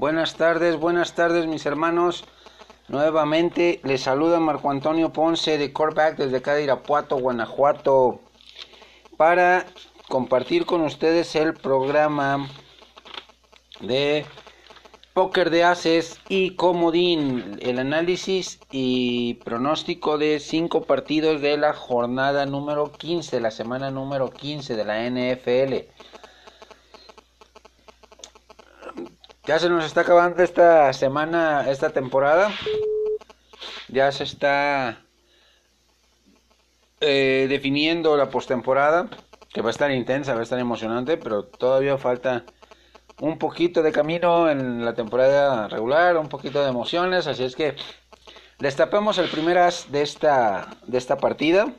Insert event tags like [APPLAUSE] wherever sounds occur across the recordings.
Buenas tardes, buenas tardes mis hermanos. Nuevamente les saluda Marco Antonio Ponce de Corback desde acá de Irapuato, Guanajuato, para compartir con ustedes el programa de póker de ases y comodín, el análisis y pronóstico de cinco partidos de la jornada número 15, la semana número 15 de la NFL. Ya se nos está acabando esta semana, esta temporada. Ya se está eh, definiendo la postemporada, que va a estar intensa, va a estar emocionante, pero todavía falta un poquito de camino en la temporada regular, un poquito de emociones, así es que destapemos el primer as de esta, de esta partida.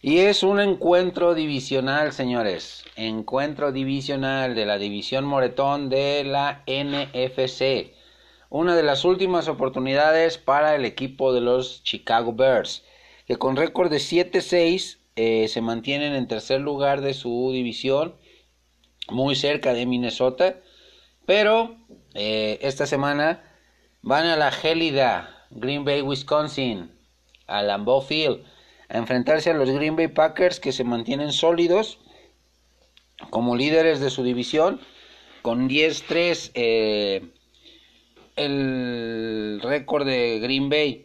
Y es un encuentro divisional, señores. Encuentro divisional de la División Moretón de la NFC. Una de las últimas oportunidades para el equipo de los Chicago Bears, que con récord de 7-6 eh, se mantienen en tercer lugar de su división, muy cerca de Minnesota. Pero eh, esta semana van a la gélida Green Bay, Wisconsin, a Lambeau Field a enfrentarse a los Green Bay Packers que se mantienen sólidos como líderes de su división con 10-3 eh, el récord de Green Bay.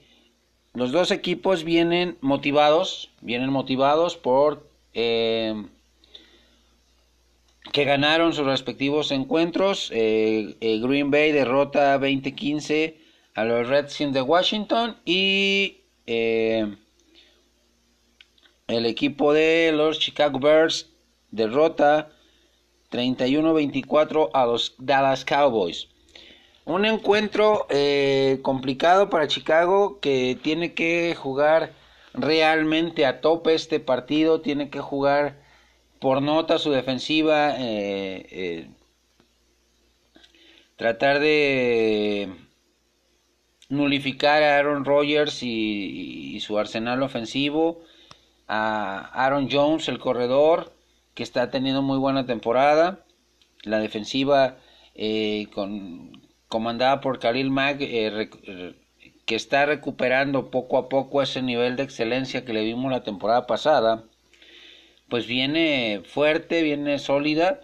Los dos equipos vienen motivados, vienen motivados por eh, que ganaron sus respectivos encuentros. Eh, Green Bay derrota 20-15 a los Redskins de Washington y el equipo de los Chicago Bears derrota 31-24 a los Dallas Cowboys. Un encuentro eh, complicado para Chicago que tiene que jugar realmente a tope este partido, tiene que jugar por nota su defensiva, eh, eh, tratar de nulificar a Aaron Rodgers y su arsenal ofensivo a Aaron Jones, el corredor, que está teniendo muy buena temporada. La defensiva eh, con, comandada por Khalil Mack, eh, que está recuperando poco a poco ese nivel de excelencia que le vimos la temporada pasada. Pues viene fuerte, viene sólida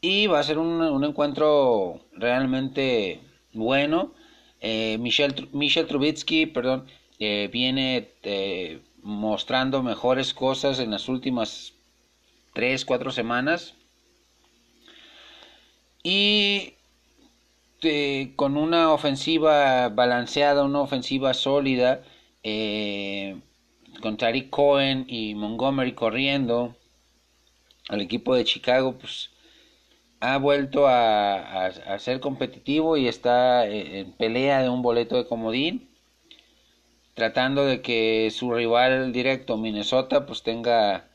y va a ser un, encuentro realmente bueno. Eh, Michel, Michel Trubitsky, perdón, viene mostrando mejores cosas en las últimas 3, 4 semanas. Y eh, con una ofensiva balanceada, una ofensiva sólida, eh, con Tariq Cohen y Montgomery corriendo, el equipo de Chicago pues ha vuelto a, a ser competitivo y está en pelea de un boleto de comodín tratando de que su rival directo Minnesota pues tenga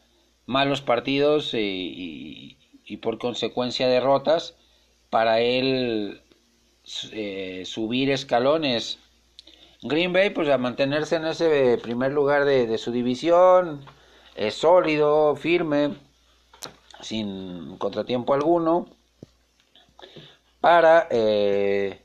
malos partidos y, por consecuencia derrotas para él eh, subir escalones. Green Bay pues a mantenerse en ese primer lugar de, su división es sólido firme sin contratiempo alguno para eh,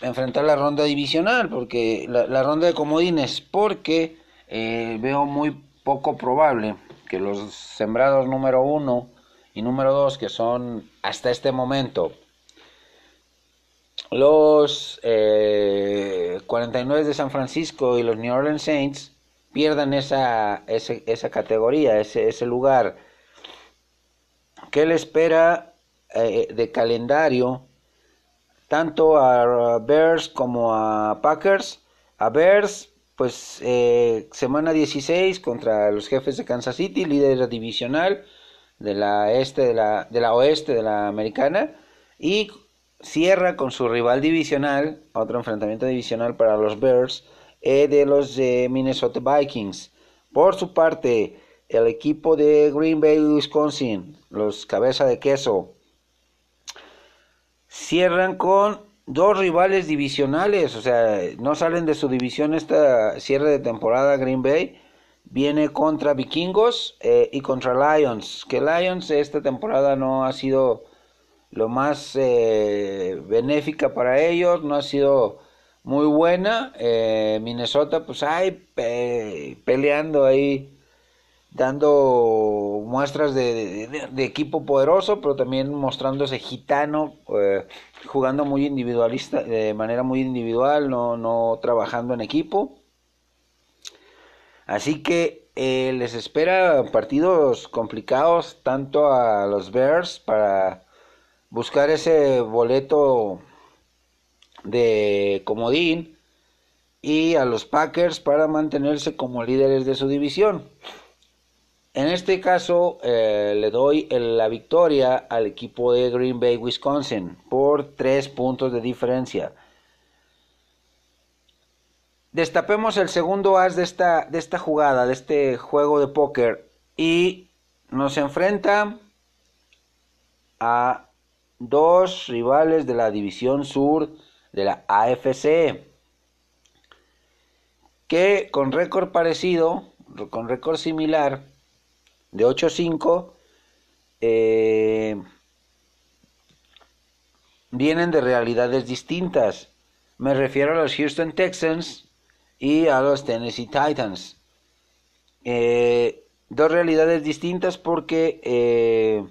enfrentar la ronda divisional, porque la, ronda de comodines, porque eh, veo muy poco probable que los sembrados número uno y número dos, que son hasta este momento los 49 eh, de San Francisco y los New Orleans Saints, pierdan esa, esa categoría, ese, ese lugar. ¿Qué le espera eh, de calendario tanto a Bears como a Packers. A Bears, pues eh, semana 16 contra los jefes de Kansas City, líder divisional de la este de la, de la oeste de la americana y cierra con su rival divisional, otro enfrentamiento divisional para los Bears eh, de los Minnesota Vikings. Por su parte, el equipo de Green Bay, Wisconsin, los cabeza de queso, cierran con dos rivales divisionales, o sea, no salen de su división esta cierre de temporada Green Bay. Viene contra Vikingos eh, y contra Lions. Que Lions esta temporada no ha sido lo más eh, benéfica para ellos, no ha sido muy buena. Eh, Minnesota, pues hay peleando ahí, dando muestras de, equipo poderoso, pero también mostrándose gitano, eh, jugando muy individualista, de manera muy individual, no, no trabajando en equipo. Así que eh, les espera partidos complicados tanto a los Bears para buscar ese boleto de comodín y a los Packers para mantenerse como líderes de su división. En este caso eh, le doy la victoria al equipo de Green Bay, Wisconsin, por tres puntos de diferencia. Destapemos el segundo as de esta, de esta jugada, de este juego de póker, y nos enfrenta a dos rivales de la división sur de la AFC, que con récord parecido, con récord similar, de 8-5, eh, vienen de realidades distintas. Me refiero a los Houston Texans y a los Tennessee Titans. Eh, dos realidades distintas porque eh,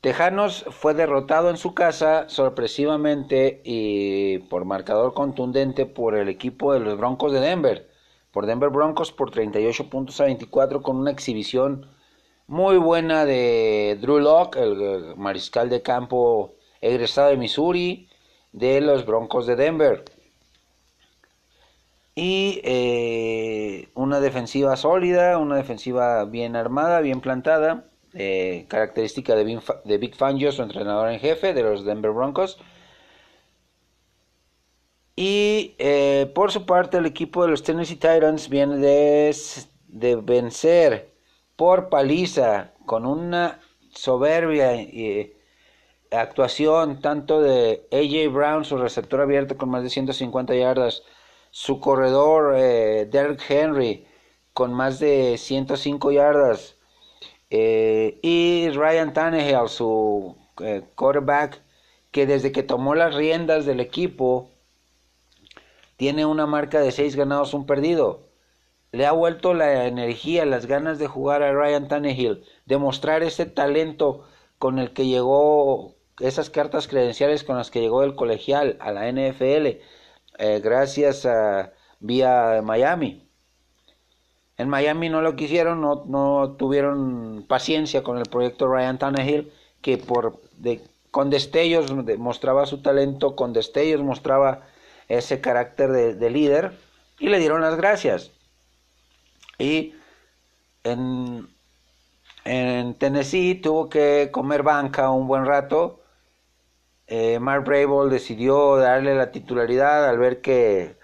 Tejanos fue derrotado en su casa sorpresivamente y por marcador contundente por el equipo de los Broncos de Denver, por Denver Broncos por 38 puntos a 24 con una exhibición muy buena de Drew Locke, el mariscal de campo egresado de Missouri de los Broncos de Denver. Y eh, una defensiva sólida, una defensiva bien armada, bien plantada eh, característica de, de Big Fangio, su entrenador en jefe de los Denver Broncos. Y eh, por su parte, el equipo de los Tennessee Titans viene de, de vencer por paliza con una soberbia eh, actuación tanto de AJ Brown, su receptor abierto con más de 150 yardas, su corredor Derrick Henry con más de 105 yardas, eh, y Ryan Tannehill, su eh, quarterback, que desde que tomó las riendas del equipo, tiene una marca de 6 ganados, un perdido. Le ha vuelto la energía, las ganas de jugar a Ryan Tannehill, demostrar ese talento con el que llegó, esas cartas credenciales con las que llegó del colegial a la NFL, eh, gracias a vía Miami. En Miami no lo quisieron, no, no tuvieron paciencia con el proyecto Ryan Tannehill, que por de, con destellos mostraba su talento, con destellos mostraba ese carácter de, líder, y le dieron las gracias. Y en, en Tennessee tuvo que comer banca un buen rato. Eh, Mark Brable decidió darle la titularidad al ver que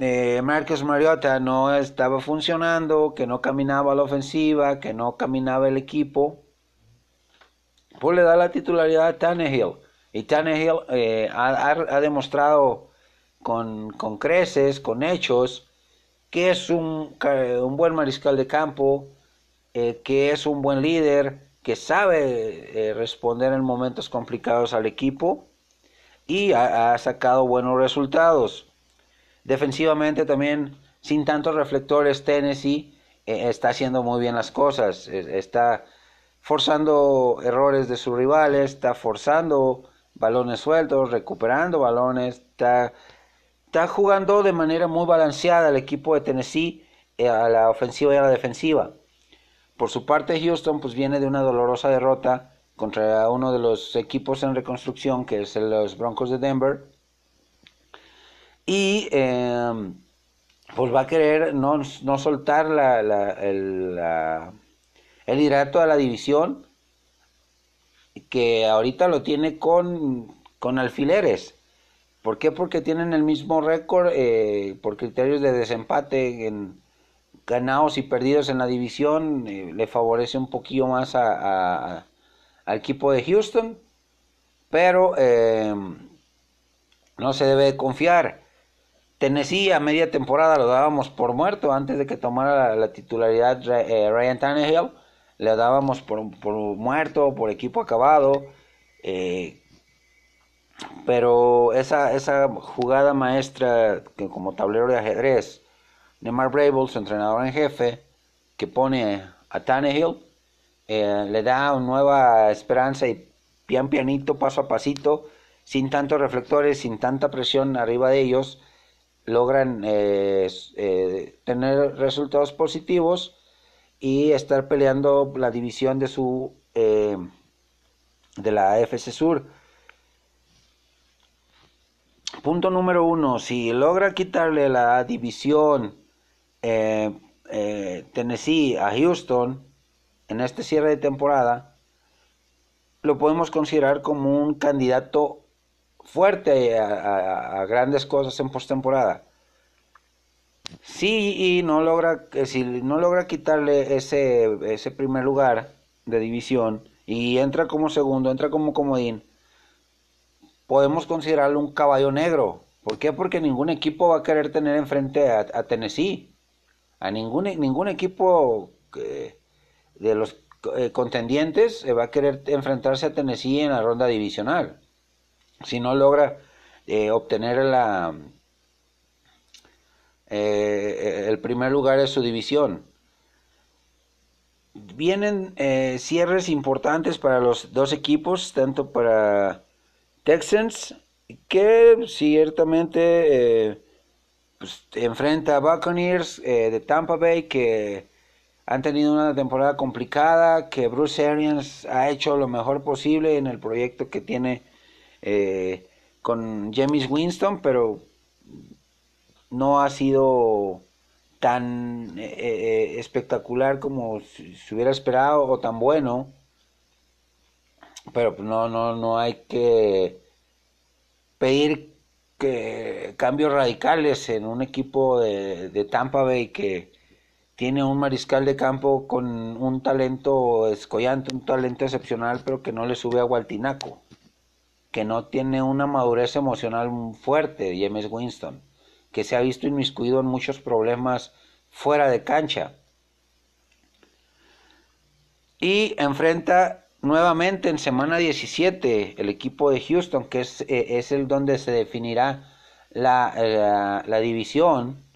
eh, Marcus Mariota no estaba funcionando, que no caminaba la ofensiva, que no caminaba el equipo, pues le da la titularidad a Tannehill. Y Tannehill eh, ha, demostrado con, creces, con hechos, que es un, buen mariscal de campo, eh, que es un buen líder, que sabe responder en momentos complicados al equipo y ha sacado buenos resultados. Defensivamente también, sin tantos reflectores, Tennessee eh, está haciendo muy bien las cosas. está forzando errores de sus rivales, está forzando balones sueltos, recuperando balones, está, está jugando de manera muy balanceada el equipo de Tennessee eh, a la ofensiva y a la defensiva. Por su parte, Houston pues viene de una dolorosa derrota contra uno de los equipos en reconstrucción, que es los Broncos de Denver, y em, pues va a querer no, soltar la, el, el liderato de la división que ahorita lo tiene con, con alfileres. ¿Por qué? Porque tienen el mismo récord eh, por criterios de desempate en ganados y perdidos en la división. Eh, le favorece un poquillo más a, al equipo de Houston. Pero em, no se debe confiar. Tennessee a media temporada lo dábamos por muerto antes de que tomara la, titularidad eh, Ryan Tannehill. Le dábamos por, por, muerto, por equipo acabado. Eh, pero esa, esa jugada maestra, que como tablero de ajedrez, de Mark Brable, su entrenador en jefe, que pone a Tannehill, eh, le da una nueva esperanza y pian pianito, paso a pasito, sin tantos reflectores, sin tanta presión arriba de ellos, logran eh, eh, tener resultados positivos y estar peleando la división de su de la AFC Sur. Punto número uno, si logra quitarle la división Tennessee a Houston, en este cierre de temporada, lo podemos considerar como un candidato fuerte a, grandes cosas en postemporada. Si no logra, eh, si no logra quitarle ese, ese primer lugar de división y entra como segundo, entra como comodín, podemos considerarlo un caballo negro. ¿Por qué? Porque ningún equipo va a querer tener enfrente a, a Tennessee. A ningún, ningún equipo que, de los eh, contendientes va a querer enfrentarse a Tennessee en la ronda divisional. Si no logra eh, obtener la, eh, el primer lugar de su división. Vienen cierres importantes para los dos equipos, tanto para Texans, que ciertamente pues, enfrenta a Buccaneers de Tampa Bay, que han tenido una temporada complicada, que Bruce Arians ha hecho lo mejor posible en el proyecto que tiene eh, con James Winston, pero no ha sido tan eh, eh, espectacular como se hubiera esperado o tan bueno. Pero no, no, no hay que pedir que cambios radicales en un equipo de, de Tampa Bay que tiene un mariscal de campo con un talento escollante, un talento excepcional, pero que no le sube a Gualtinaco, que no tiene una madurez emocional fuerte, James Winston, que se ha visto inmiscuido en muchos problemas fuera de cancha. Y enfrenta nuevamente en semana 17 el equipo de Houston, que es, eh, es el donde se definirá la, eh, la división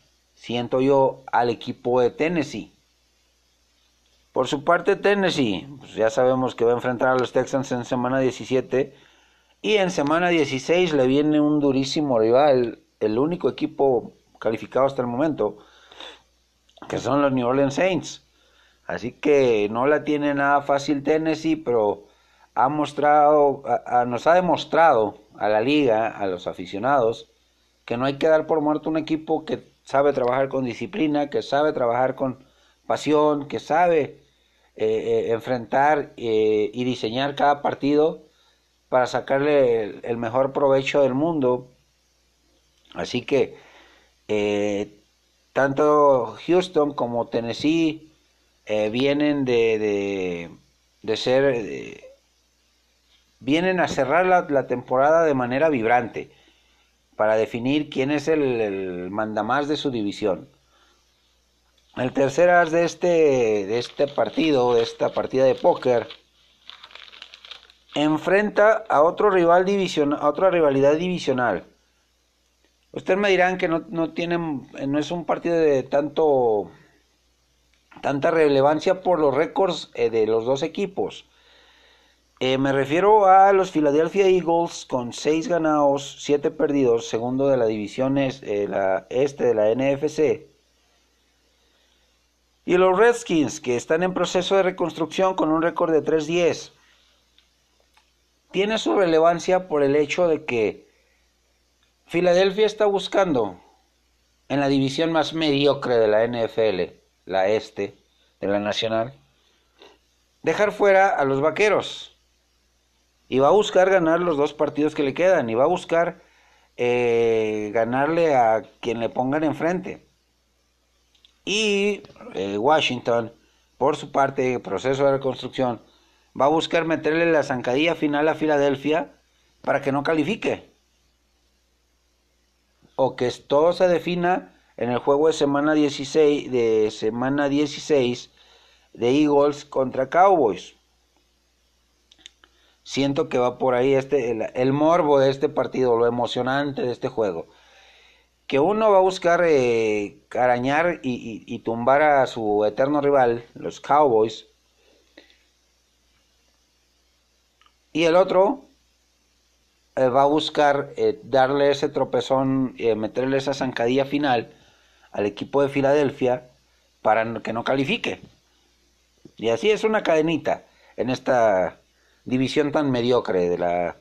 siento yo al equipo de Tennessee. Por su parte, Tennessee, pues ya sabemos que va a enfrentar a los Texans en semana 17 y en semana 16 le viene un durísimo rival, el único equipo calificado hasta el momento, que son los New Orleans Saints. Así que no la tiene nada fácil Tennessee, pero ha mostrado, nos ha demostrado a la liga, a los aficionados, que no hay que dar por muerto un equipo que sabe trabajar con disciplina, que sabe trabajar con pasión, que sabe eh, eh, enfrentar eh, y diseñar cada partido para sacarle el, mejor provecho del mundo. Así que tanto Houston como Tennessee vienen de, de, ser... vienen a cerrar la temporada de manera vibrante para definir quién es el, mandamás de su división. El tercer as de este, de este partido, de esta partida de póker, enfrenta a otro rival división, a otra rivalidad divisional. Ustedes me dirán que no, no, tienen, no es un partido de tanto, tanta relevancia por los récords eh, de los dos equipos. Eh, me refiero a los Philadelphia Eagles con 6 ganados, 7 perdidos, segundo de la división eh, este de la NFC. Y los Redskins, que están en proceso de reconstrucción con un récord de 3-10. Tiene su relevancia por el hecho de que Filadelfia está buscando en la división más mediocre de la NFL, la este de la Nacional, dejar fuera a los Vaqueros y va a buscar ganar los dos partidos que le quedan y va a buscar eh, ganarle a quien le pongan enfrente. Y eh, Washington, por su parte, proceso de reconstrucción, va a buscar meterle la zancadilla final a Filadelfia para que no califique. O que todo se defina en el juego de semana 16 de semana 16 de Eagles contra Cowboys. Siento que va por ahí este, el, morbo de este partido, lo emocionante de este juego. Que uno va a buscar eh, arañar y, tumbar a su eterno rival, los Cowboys. Y el otro eh, va a buscar eh, darle ese tropezón, meterle esa zancadilla final al equipo de Filadelfia para que no califique. Y así es una cadenita en esta división tan mediocre de la,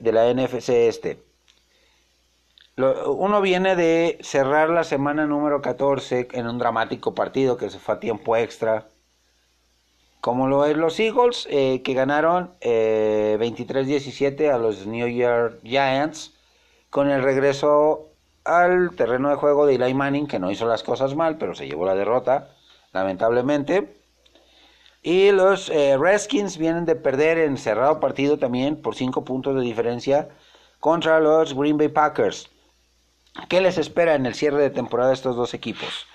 de la NFC este. uno viene de cerrar la semana número 14 en un dramático partido que se fue a tiempo extra. Como lo es los Eagles, eh, que ganaron 23-17 eh, a los New York Giants con el regreso al terreno de juego de Eli Manning, que no hizo las cosas mal, pero se llevó la derrota, lamentablemente. Y los eh, Redskins vienen de perder en cerrado partido también por 5 puntos de diferencia contra los Green Bay Packers. ¿Qué les espera en el cierre de temporada de estos dos equipos?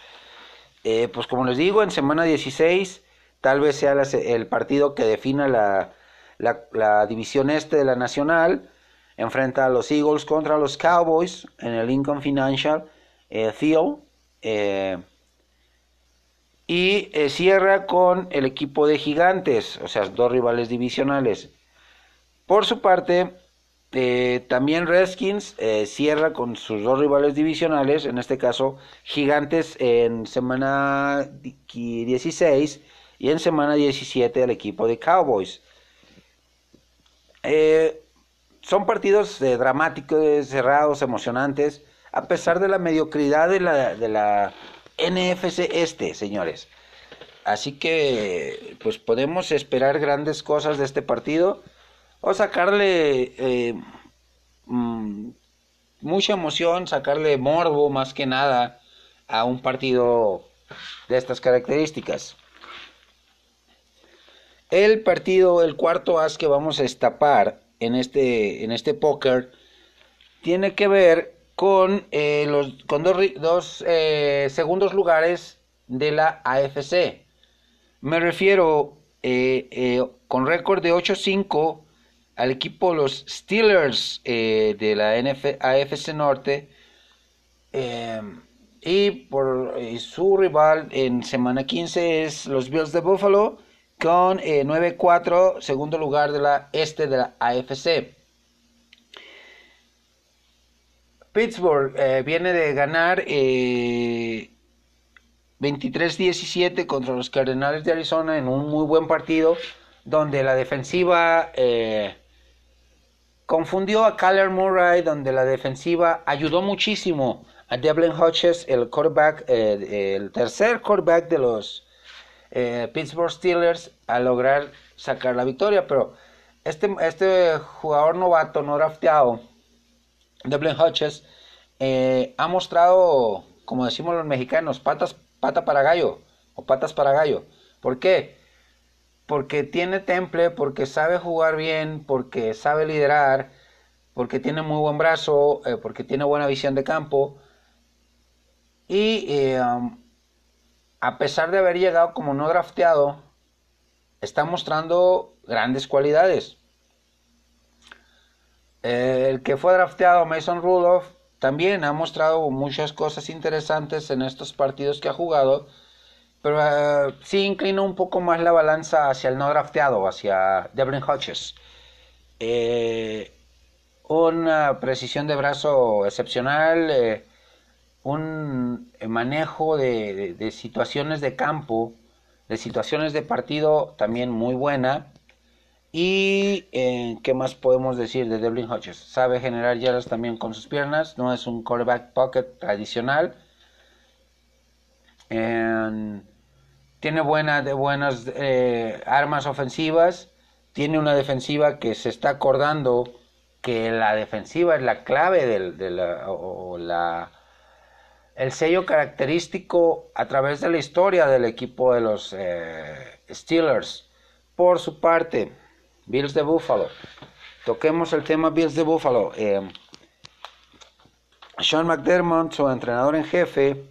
Eh, pues como les digo, en semana 16 tal vez sea el partido que defina la, la, división este de la nacional. Enfrenta a los Eagles contra los Cowboys en el Lincoln Financial eh, Field. Eh, y eh, cierra con el equipo de Gigantes, o sea, dos rivales divisionales. Por su parte, eh, también Redskins eh, cierra con sus dos rivales divisionales, en este caso Gigantes en semana 16 y en semana 17 al equipo de Cowboys. Son partidos dramáticos, cerrados, emocionantes, a pesar de la mediocridad de la, de la NFC este, señores. Así que, pues podemos esperar grandes cosas de este partido o sacarle eh, mm, mucha emoción, sacarle morbo más que nada a un partido de estas características. El partido, el cuarto as que vamos a estapar en este, en este póker, tiene que ver con, eh, los, con dos, eh, segundos lugares de la AFC. Me refiero eh, con récord de 8-5 al equipo los Steelers de la AFC Norte y por su rival en semana 15 es los Bills de Buffalo con 9-4 segundo lugar de la este de la AFC. Pittsburgh eh, viene de ganar 23-17 eh, contra los Cardenales de Arizona en un muy buen partido donde la defensiva eh, confundió a Kyler Murray, donde la defensiva ayudó muchísimo a Devlin Hodges, el quarterback, el tercer quarterback de los Pittsburgh Steelers, a lograr sacar la victoria. Pero este, este jugador novato, no drafteado, Devlin Hodges eh, ha mostrado, como decimos los mexicanos, patas, pata para gallo o patas para gallo. ¿Por qué? Porque tiene temple, porque sabe jugar bien, porque sabe liderar, porque tiene muy buen brazo, eh, porque tiene buena visión de campo. Y eh, um, a pesar de haber llegado como no drafteado, está mostrando grandes cualidades. El que fue drafteado, Mason Rudolph, también ha mostrado muchas cosas interesantes en estos partidos que ha jugado, pero eh, sí inclina un poco más la balanza hacia el no drafteado, hacia Devlin Hodges. Eh, una precisión de brazo excepcional, eh, un manejo de situaciones de campo, de situaciones de partido también muy buena y eh, qué más podemos decir de Devlin Hodges. Sabe generar yardas también con sus piernas. No es un quarterback pocket tradicional. tiene de buenas eh, armas ofensivas. Tiene una defensiva que se está acordando que la defensiva es la clave de la, o la, el sello característico a través de la historia del equipo de los eh, Steelers. Por su parte, Bills de Buffalo. Toquemos el tema Bills de Buffalo. Eh, Sean McDermott, su entrenador en jefe,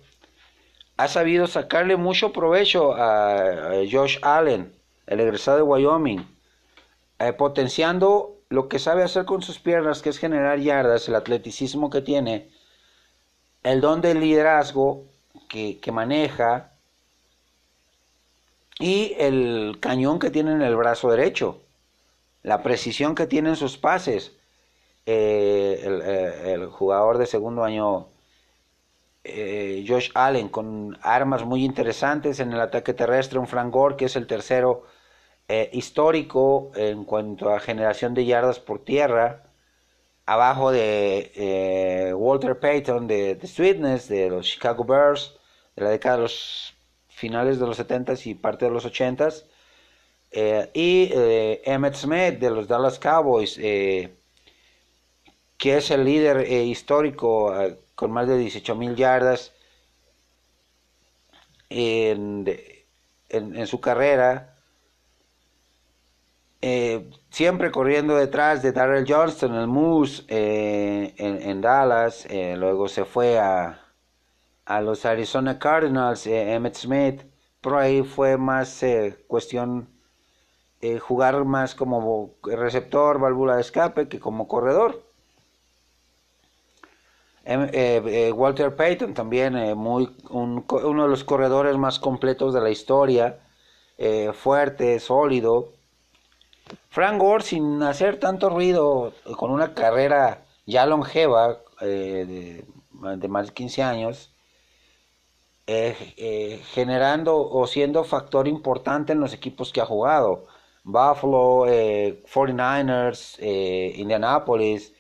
ha sabido sacarle mucho provecho a, Josh Allen, el egresado de Wyoming. eh, potenciando lo que sabe hacer con sus piernas, que es generar yardas, el atleticismo que tiene, el don del liderazgo que, maneja y el cañón que tiene en el brazo derecho, la precisión que tiene en sus pases. Eh, eh, el, jugador de segundo año, eh, Josh Allen, con armas muy interesantes en el ataque terrestre, un Frank Gore, que es el tercero histórico en cuanto a generación de yardas por tierra, abajo de Walter Payton de, de Sweetness, de los Chicago Bears, de la década de los finales de los 70s y parte de los 80s. y Emmett Smith de los Dallas Cowboys, que es el líder eh, histórico eh, con más de 18 mil yardas en, su carrera, eh, siempre corriendo detrás de Darrell Johnston, el Moose en, Dallas, luego se fue a, a los Arizona Cardinals, Emmett Smith, por ahí fue más cuestión jugar más como receptor, válvula de escape que como corredor. Em, eh, eh, Walter Payton también, eh, muy, uno de los corredores más completos de la historia, fuerte, sólido. Frank Gore, sin hacer tanto ruido, con una carrera ya longeva de, más de 15 años, generando o siendo factor importante en los equipos que ha jugado. Buffalo, 49ers, Indianapolis,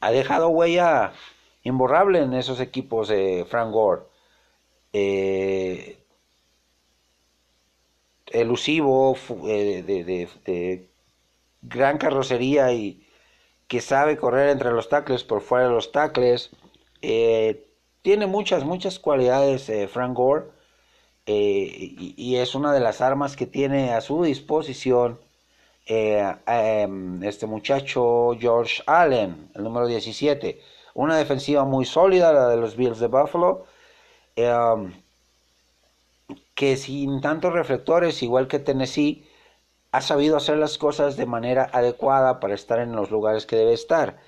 ha dejado huella imborrable en esos equipos de Frank Gore. Eh, elusivo, eh, de, gran carrocería y que sabe correr entre los tacles, por fuera de los tacles. Eh, tiene muchas, muchas cualidades Frank Gore y, es una de las armas que tiene a su disposición eh, em, este muchacho George Allen, el número 17. Una defensiva muy sólida, la de los Bills de Buffalo, em, que sin tantos reflectores, igual que Tennessee, ha sabido hacer las cosas de manera adecuada para estar en los lugares que debe estar.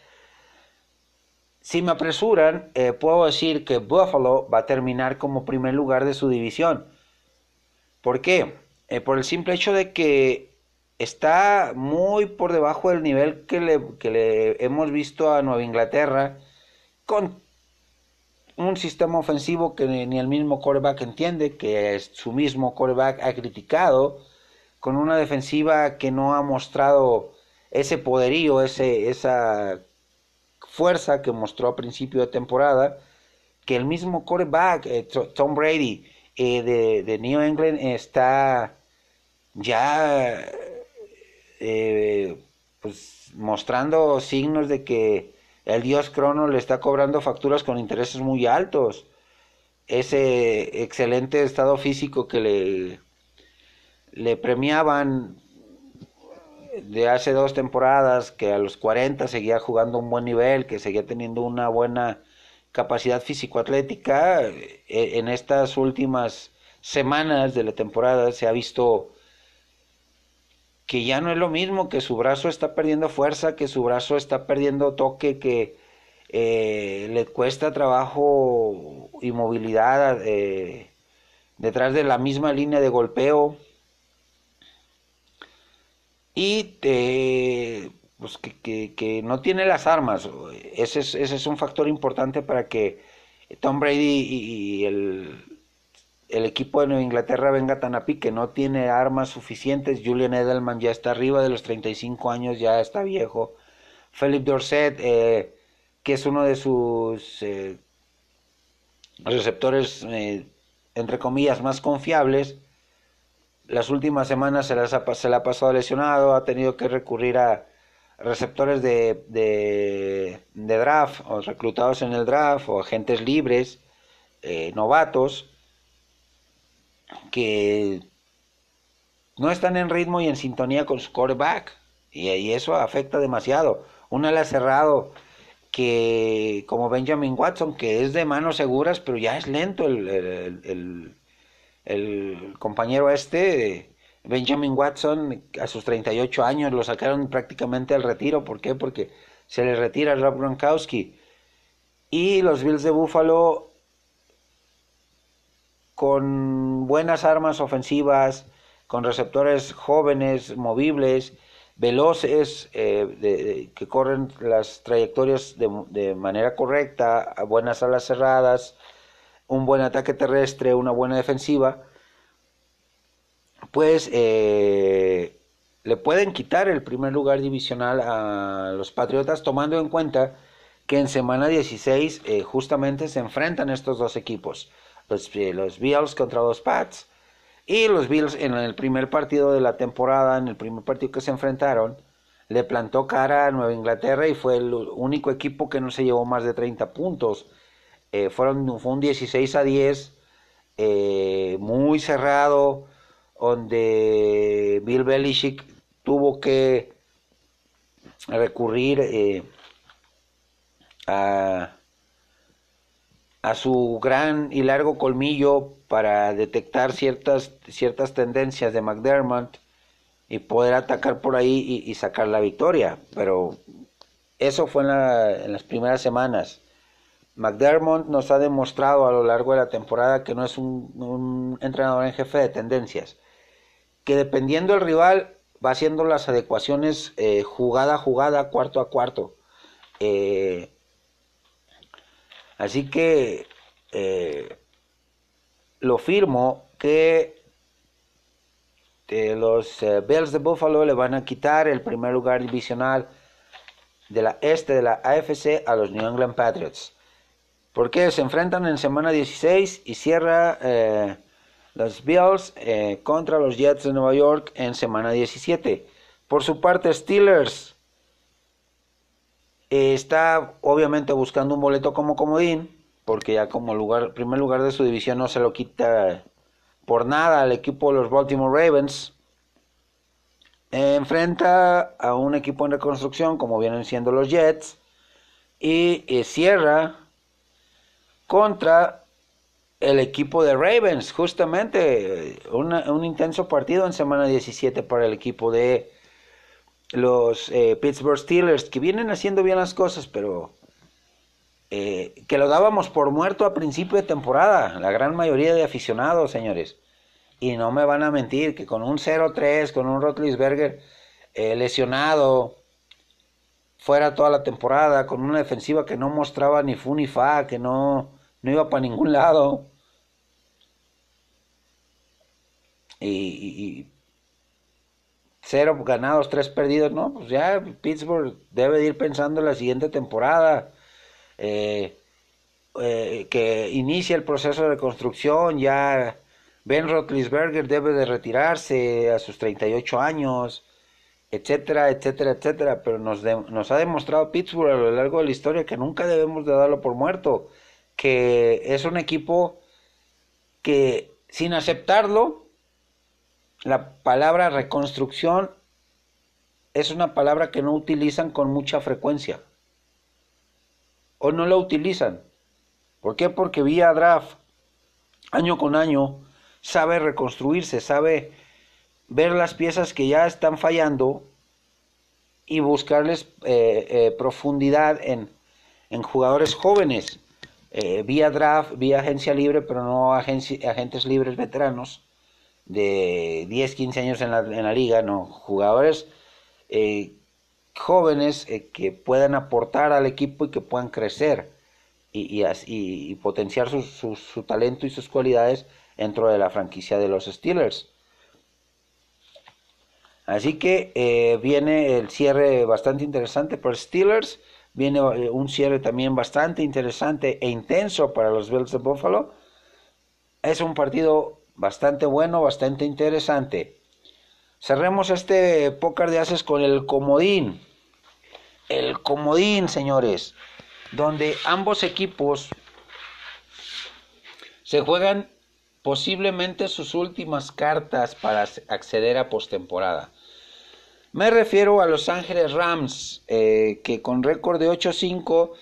Si me apresuran, eh, puedo decir que Buffalo va a terminar como primer lugar de su división. ¿Por qué? Eh, por el simple hecho de que está muy por debajo del nivel que le, hemos visto a Nueva Inglaterra con un sistema ofensivo que ni el mismo quarterback entiende, que su mismo quarterback ha criticado, con una defensiva que no ha mostrado ese poderío, ese, esa fuerza que mostró a principio de temporada, que el mismo quarterback, eh, Tom Brady, eh, de, de New England, está ya eh, pues mostrando signos de que el dios Crono le está cobrando facturas con intereses muy altos. Ese excelente estado físico que le, premiaban de hace dos temporadas, que a los 40 seguía jugando un buen nivel, que seguía teniendo una buena capacidad físico-atlética, eh, en estas últimas semanas de la temporada se ha visto que ya no es lo mismo, que su brazo está perdiendo fuerza, que su brazo está perdiendo toque, que eh, le cuesta trabajo y movilidad eh, detrás de la misma línea de golpeo. Y pues que, no tiene las armas. Ese es, ese es un factor importante para que Tom Brady y el, el equipo de Nueva Inglaterra venga tan a pique, no tiene armas suficientes. Julian Edelman ya está arriba de los 35 años, ya está viejo. Philip Dorset, eh, que es uno de sus eh, receptores, eh, entre comillas, más confiables, las últimas semanas se, las se le ha pasado lesionado, ha tenido que recurrir a receptores de, de, de draft, o reclutados en el draft, o agentes libres, novatos que no están en ritmo y en sintonía con su quarterback. Y, eso afecta demasiado. Un ala cerrado que, como Benjamin Watson, que es de manos seguras, pero ya es lento el, el, compañero este, Benjamin Watson a sus 38 años lo sacaron prácticamente al retiro. ¿Por qué? Porque se le retira Rob Gronkowski. Y los Bills de Buffalo con buenas armas ofensivas, con receptores jóvenes, movibles, veloces, eh, que corren las trayectorias de, de, manera correcta, buenas alas cerradas, un buen ataque terrestre, una buena defensiva, pues eh, le pueden quitar el primer lugar divisional a los Patriotas, tomando en cuenta que en semana 16 eh, justamente se enfrentan estos dos equipos, los, los Bills contra los Pats, y los Bills en el primer partido de la temporada, en el primer partido que se enfrentaron, le plantó cara a Nueva Inglaterra y fue el único equipo que no se llevó más de 30 puntos. Eh, fueron, fue un 16 a 10, eh, muy cerrado, donde Bill Belichick tuvo que recurrir eh, a, a su gran y largo colmillo para detectar ciertas, ciertas tendencias de McDermott y poder atacar por ahí y, sacar la victoria. Pero eso fue en, las primeras semanas. McDermott nos ha demostrado a lo largo de la temporada que no es un, entrenador en jefe de tendencias, que dependiendo del rival va haciendo las adecuaciones eh, jugada a jugada, cuarto a cuarto. Eh, así que eh, lo firmo que los eh, Bills de Buffalo le van a quitar el primer lugar divisional de la este de la AFC a los New England Patriots. Porque se enfrentan en semana 16 y cierra eh, los Bills contra los Jets de Nueva York en semana 17. Por su parte, Steelers está obviamente buscando un boleto como comodín porque ya como lugar, primer lugar de su división no se lo quita por nada al equipo de los Baltimore Ravens. enfrenta a un equipo en reconstrucción como vienen siendo los Jets y, cierra contra el equipo de Ravens, justamente un intenso partido en semana 17 para el equipo de los eh, Pittsburgh Steelers, que vienen haciendo bien las cosas, pero eh, que lo dábamos por muerto a principio de temporada, la gran mayoría de aficionados, señores. Y no me van a mentir que con un 0-3, con un Rotlisberger eh, lesionado, fuera toda la temporada, con una defensiva que no mostraba ni fu ni fa, que no, no iba para ningún lado. Y, y, cero ganados, tres perdidos, no, pues ya Pittsburgh debe ir pensando en la siguiente temporada eh, eh, que inicia el proceso de construcción, ya Ben Roethlisberger debe de retirarse a sus 38 años, etcétera, etcétera, etcétera, pero nos, nos ha demostrado Pittsburgh a lo largo de la historia que nunca debemos de darlo por muerto, que es un equipo que sin aceptarlo, la palabra reconstrucción es una palabra que no utilizan con mucha frecuencia o no la utilizan. ¿Por qué? Porque vía draft, año con año, sabe reconstruirse, sabe ver las piezas que ya están fallando y buscarles eh, eh, profundidad en, en, jugadores jóvenes, eh, vía draft, vía agencia libre, pero no agentes libres veteranos de 10, 15 años en la, en la liga, no, jugadores jóvenes eh, que puedan aportar al equipo y que puedan crecer y, y, potenciar su, su, talento y sus cualidades dentro de la franquicia de los Steelers. Así que eh, viene el cierre bastante interesante para Steelers, viene eh, un cierre también bastante interesante e intenso para los Bills de Buffalo. Es un partido bastante bueno, bastante interesante. Cerremos este póker de haces con el comodín el comodín, señores, donde ambos equipos se juegan posiblemente sus últimas cartas para acceder a postemporada. Me refiero a Los Ángeles Rams, eh, que con récord de 8-5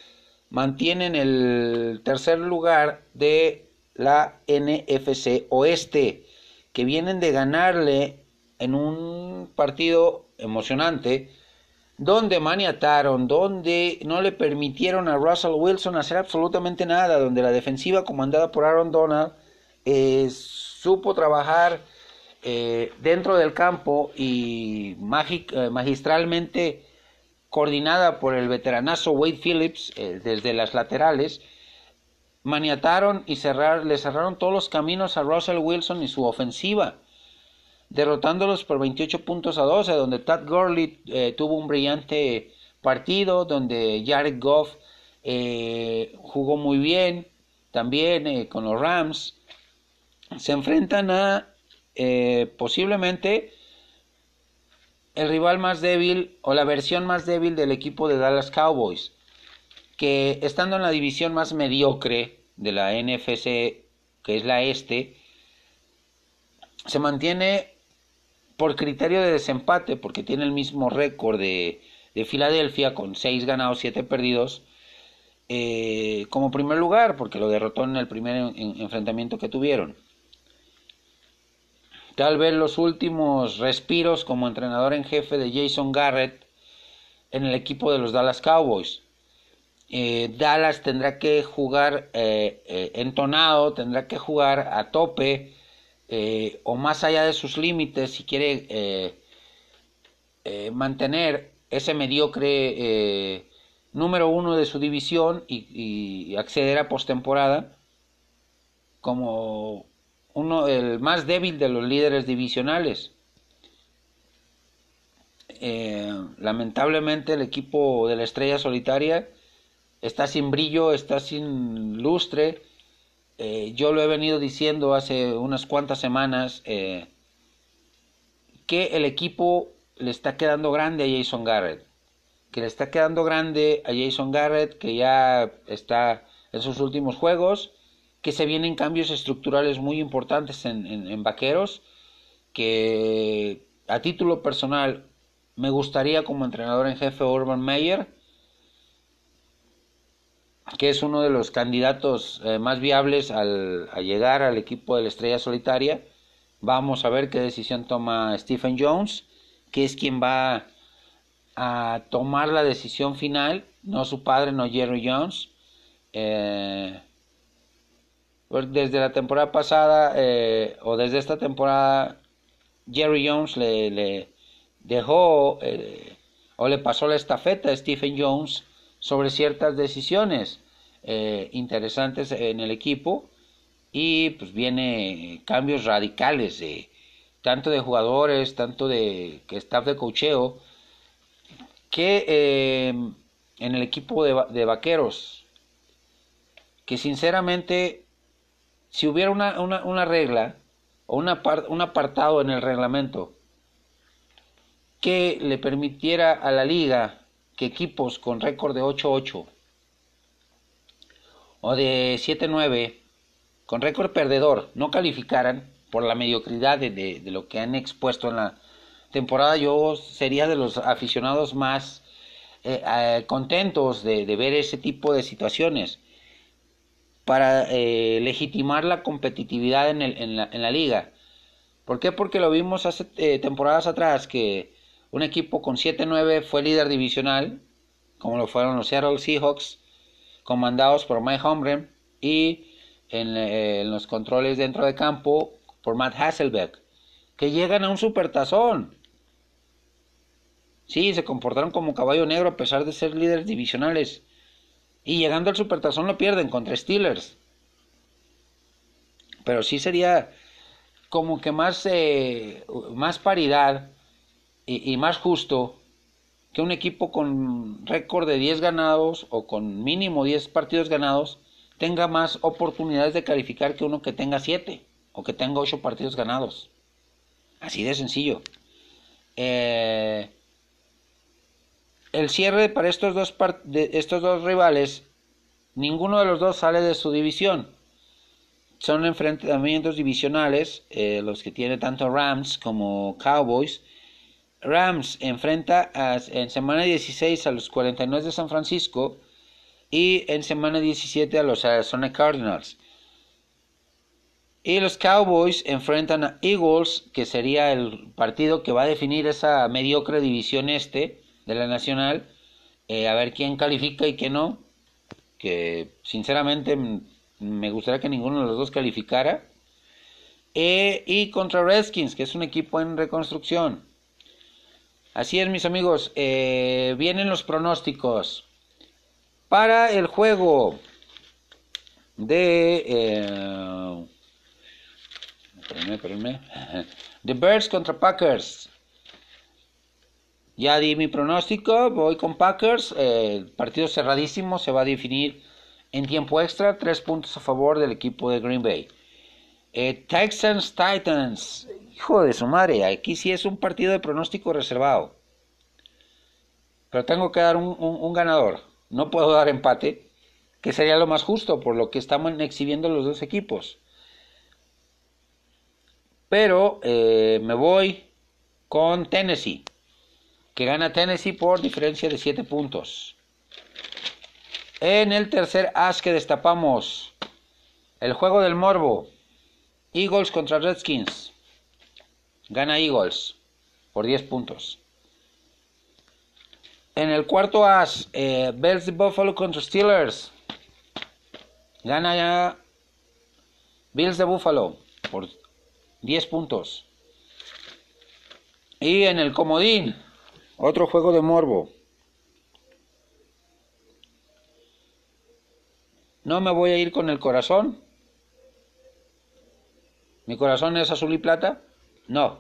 mantienen el tercer lugar de la NFC Oeste, que vienen de ganarle en un partido emocionante donde maniataron, donde no le permitieron a Russell Wilson hacer absolutamente nada, donde la defensiva comandada por Aaron Donald eh, supo trabajar eh, dentro del campo y eh, magistralmente coordinada por el veteranazo Wade Phillips desde las laterales, maniataron y cerrar, le cerraron todos los caminos a Russell Wilson y su ofensiva derrotándolos por 28 puntos a 12, donde Tad Gurley eh, tuvo un brillante partido, donde Jared Goff eh, jugó muy bien también eh, con los Rams. Se enfrentan a posiblemente el rival más débil o la versión más débil del equipo de Dallas Cowboys, que estando en la división más mediocre de la NFC, que es la este, se mantiene por criterio de desempate, porque tiene el mismo récord de, Filadelfia con 6 ganados, 7 perdidos, eh, como primer lugar, porque lo derrotó en el primer enfrentamiento que tuvieron. Tal vez los últimos respiros como entrenador en jefe de Jason Garrett en el equipo de los Dallas Cowboys. Eh, Dallas tendrá que jugar eh, entonado, tendrá que jugar a tope eh, o más allá de sus límites, si quiere eh, eh, mantener ese mediocre número uno de su división y, acceder a postemporada como uno el más débil de los líderes divisionales. lamentablemente el equipo de la estrella solitaria está sin brillo, está sin lustre, eh, yo lo he venido diciendo hace unas cuantas semanas eh, que el equipo le está quedando grande a Jason Garrett, que le está quedando grande a Jason Garrett, que ya está en sus últimos juegos, que se vienen cambios estructurales muy importantes en, en Vaqueros, que a título personal me gustaría como entrenador en jefe Urban Meyer, que es uno de los candidatos eh, más viables al, llegar al equipo de la estrella solitaria. Vamos a ver qué decisión toma Stephen Jones, que es quien va a tomar la decisión final, no su padre, no Jerry Jones. Eh, pues desde la temporada pasada eh, o desde esta temporada, Jerry Jones le dejó o le pasó la estafeta a Stephen Jones sobre ciertas decisiones eh, interesantes en el equipo y pues viene cambios radicales de tanto de jugadores, tanto de que staff de cocheo que eh, en el equipo de, vaqueros que sinceramente si hubiera una, una, regla o una un apartado en el reglamento que le permitiera a la liga que equipos con récord de 8-8 o de 7-9 con récord perdedor no calificaran por la mediocridad de, lo que han expuesto en la temporada, yo sería de los aficionados más eh, eh, contentos de, ver ese tipo de situaciones para eh, legitimar la competitividad en, en, la, en, la, liga. ¿Por qué? Porque lo vimos hace temporadas atrás que un equipo con 7-9 fue líder divisional, como lo fueron los Seattle Seahawks, comandados por Mike Holmgren y en, los controles dentro de campo por Matt Hasselbeck, que llegan a un supertazón. Sí, se comportaron como caballo negro a pesar de ser líderes divisionales. Y llegando al supertazón lo pierden contra Steelers. Pero sí sería como que más, eh, más paridad y, más justo que un equipo con récord de 10 ganados o con mínimo 10 partidos ganados tenga más oportunidades de calificar que uno que tenga 7 o que tenga 8 partidos ganados. Así de sencillo. Eh, el cierre para estos dos, estos dos rivales, ninguno de los dos sale de su división. Son enfrentamientos divisionales, eh, los que tiene tanto Rams como Cowboys Rams enfrenta en semana 16 a los 49 de San Francisco y en semana 17 a los Arizona Cardinals. Y los Cowboys enfrentan a Eagles, que sería el partido que va a definir esa mediocre división este de la Nacional. Eh, a ver quién califica y quién no. Que sinceramente me gustaría que ninguno de los dos calificara. Eh, y contra Redskins, que es un equipo en reconstrucción. Así es, mis amigos. Eh, vienen los pronósticos. Para el juego de... Eh, [LAUGHS] The Birds contra Packers. Ya di mi pronóstico, voy con Packers. el partido cerradísimo se va a definir en tiempo extra. Tres puntos a favor del equipo de Green Bay. Eh, Texans Titans. Hijo de su madre, aquí sí es un partido de pronóstico reservado. Pero tengo que dar un, ganador. No puedo dar empate, que sería lo más justo por lo que estamos exhibiendo los dos equipos. Pero eh, me voy con Tennessee, que gana Tennessee por diferencia de 7 puntos. En el tercer as que destapamos, el juego del morbo. Eagles contra Redskins. Gana Eagles por 10 puntos. En el cuarto as, eh, Bells de Buffalo contra Steelers. Gana ya Bills de Buffalo por 10 puntos. Y en el comodín, otro juego de morbo. No me voy a ir con el corazón, ¿Mi corazón es azul y plata? No.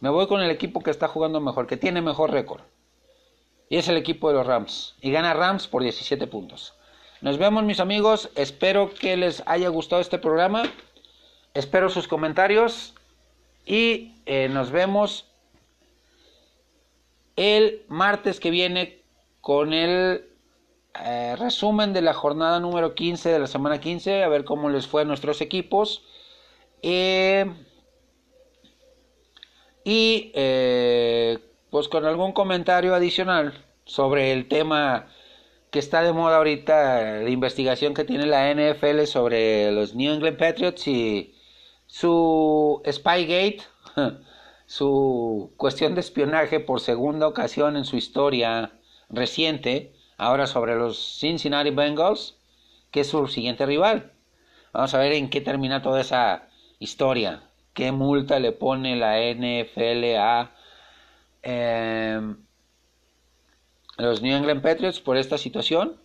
Me voy con el equipo que está jugando mejor, que tiene mejor récord. Y es el equipo de los Rams. Y gana Rams por 17 puntos. Nos vemos mis amigos. Espero que les haya gustado este programa. Espero sus comentarios. Y eh, nos vemos el martes que viene con el eh, resumen de la jornada número 15 de la semana 15. A ver cómo les fue a nuestros equipos. Eh, y eh, pues con algún comentario adicional sobre el tema que está de moda ahorita, la investigación que tiene la NFL sobre los New England Patriots y su Spygate, [LAUGHS] su cuestión de espionaje por segunda ocasión en su historia reciente, ahora sobre los Cincinnati Bengals, que es su siguiente rival. Vamos a ver en qué termina toda esa Historia. ¿Qué multa le pone la NFL a em, los New England Patriots por esta situación?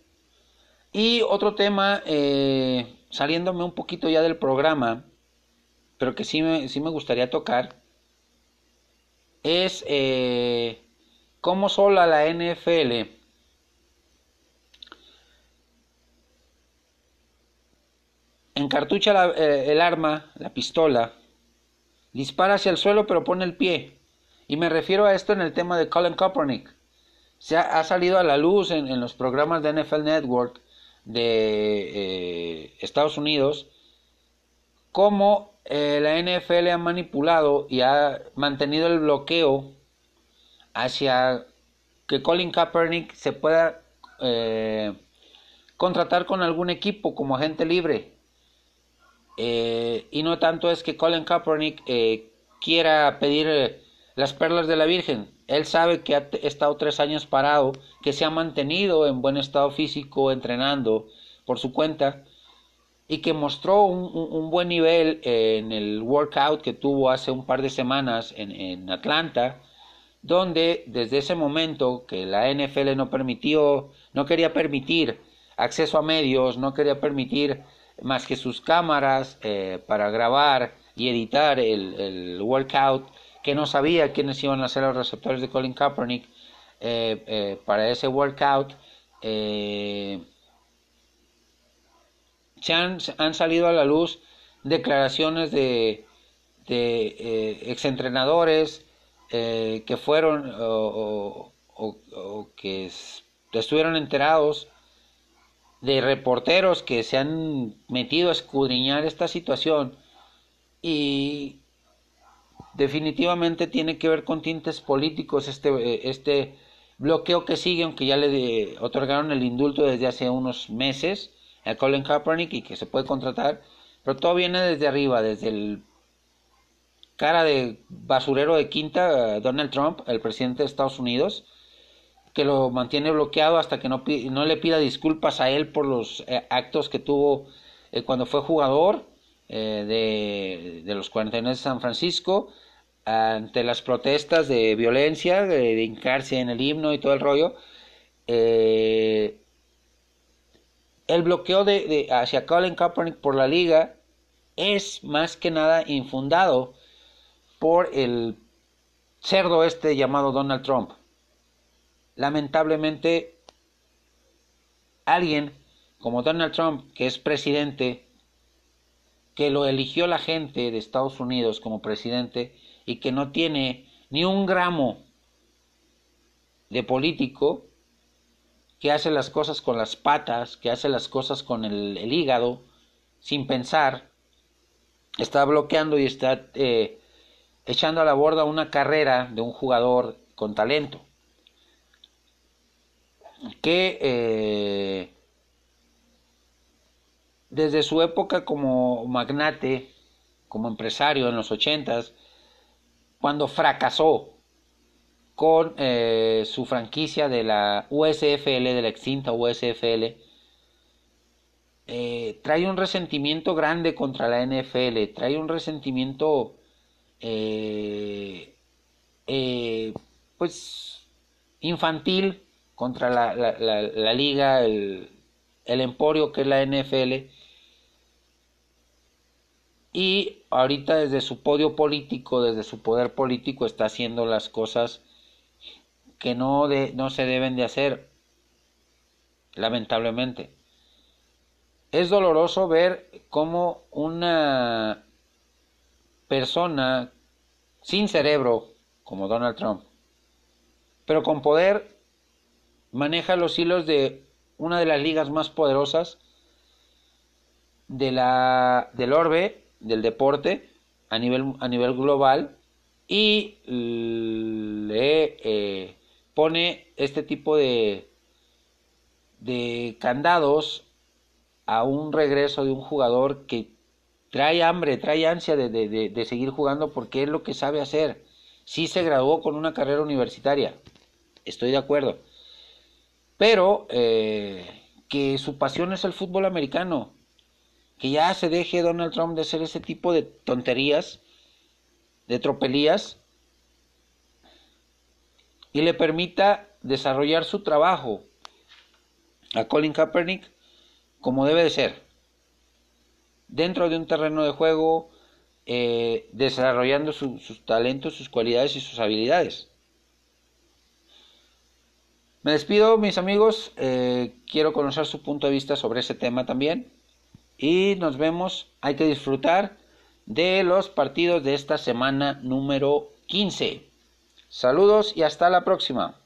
Y otro tema, eh, saliéndome un poquito ya del programa, pero que sí me, sí me gustaría tocar, es eh, cómo sola la NFL encartucha eh, el arma, la pistola, dispara hacia el suelo pero pone el pie. Y me refiero a esto en el tema de Colin Kaepernick. Se ha, salido a la luz en, los programas de NFL Network de eh, Estados Unidos cómo eh, la NFL ha manipulado y ha mantenido el bloqueo hacia que Colin Kaepernick se pueda contratar con algún equipo como agente libre eh, y no tanto es que Colin Kaepernick eh, quiera pedir eh, las perlas de la Virgen. Él sabe que ha estado tres años parado, que se ha mantenido en buen estado físico, entrenando por su cuenta y que mostró un, buen nivel en el workout que tuvo hace un par de semanas en, en Atlanta, donde desde ese momento que la NFL no permitió, no quería permitir acceso a medios, no quería permitir más que sus cámaras eh, para grabar y editar el, workout, que no sabía quiénes iban a ser los receptores de Colin Kaepernick eh, eh, para ese workout. se han, salido a la luz declaraciones de, de exentrenadores que fueron o, o que estuvieron enterados de reporteros que se han metido a escudriñar esta situación y definitivamente tiene que ver con tintes políticos este, este bloqueo que sigue, aunque ya le otorgaron el indulto desde hace unos meses a Colin Kaepernick y que se puede contratar, Pero todo viene desde arriba, desde el cara de basurero de quinta, Donald Trump, el presidente de Estados Unidos, que lo mantiene bloqueado hasta que no, no le pida disculpas a él por los eh, actos que tuvo eh, cuando fue jugador eh, de, de, los 49 de San Francisco, ante las protestas de violencia, de, hincarse en el himno y todo el rollo. el bloqueo de, de, hacia Colin Kaepernick por la liga es más que nada infundado por el cerdo este llamado Donald Trump lamentablemente alguien como Donald Trump, que es presidente, que lo eligió la gente de Estados Unidos como presidente y que no tiene ni un gramo de político, que hace las cosas con las patas, que hace las cosas con el, hígado, sin pensar, está bloqueando y está eh, echando a la borda una carrera de un jugador con talento que eh, desde su época como magnate, como empresario en los ochentas, cuando fracasó con eh, su franquicia de la USFL, de la extinta USFL, eh, trae un resentimiento grande contra la NFL, trae un resentimiento pues infantil contra la, la, liga, el, el, emporio que es la NFL. Y ahorita desde su podio político, desde su poder político, está haciendo las cosas que no, de, no se deben de hacer, lamentablemente. Es doloroso ver cómo una persona sin cerebro, como Donald Trump, pero con poder maneja los hilos de una de las ligas más poderosas de la, del orbe, del deporte, a nivel, a nivel global, y le eh, pone este tipo de, de candados a un regreso de un jugador que trae hambre, trae ansia de, de, de, seguir jugando porque es lo que sabe hacer. Sí se graduó con una carrera universitaria, estoy de acuerdo, pero eh, que su pasión es el fútbol americano, que ya se deje Donald Trump de hacer ese tipo de tonterías, de tropelías, y le permita desarrollar su trabajo a Colin Kaepernick como debe de ser, dentro de un terreno de juego, eh, desarrollando sus talentos, sus cualidades y sus habilidades. Me despido, mis amigos. Eh, quiero conocer su punto de vista sobre ese tema también. Y nos vemos. Hay que disfrutar de los partidos de esta semana número 15. Saludos y hasta la próxima.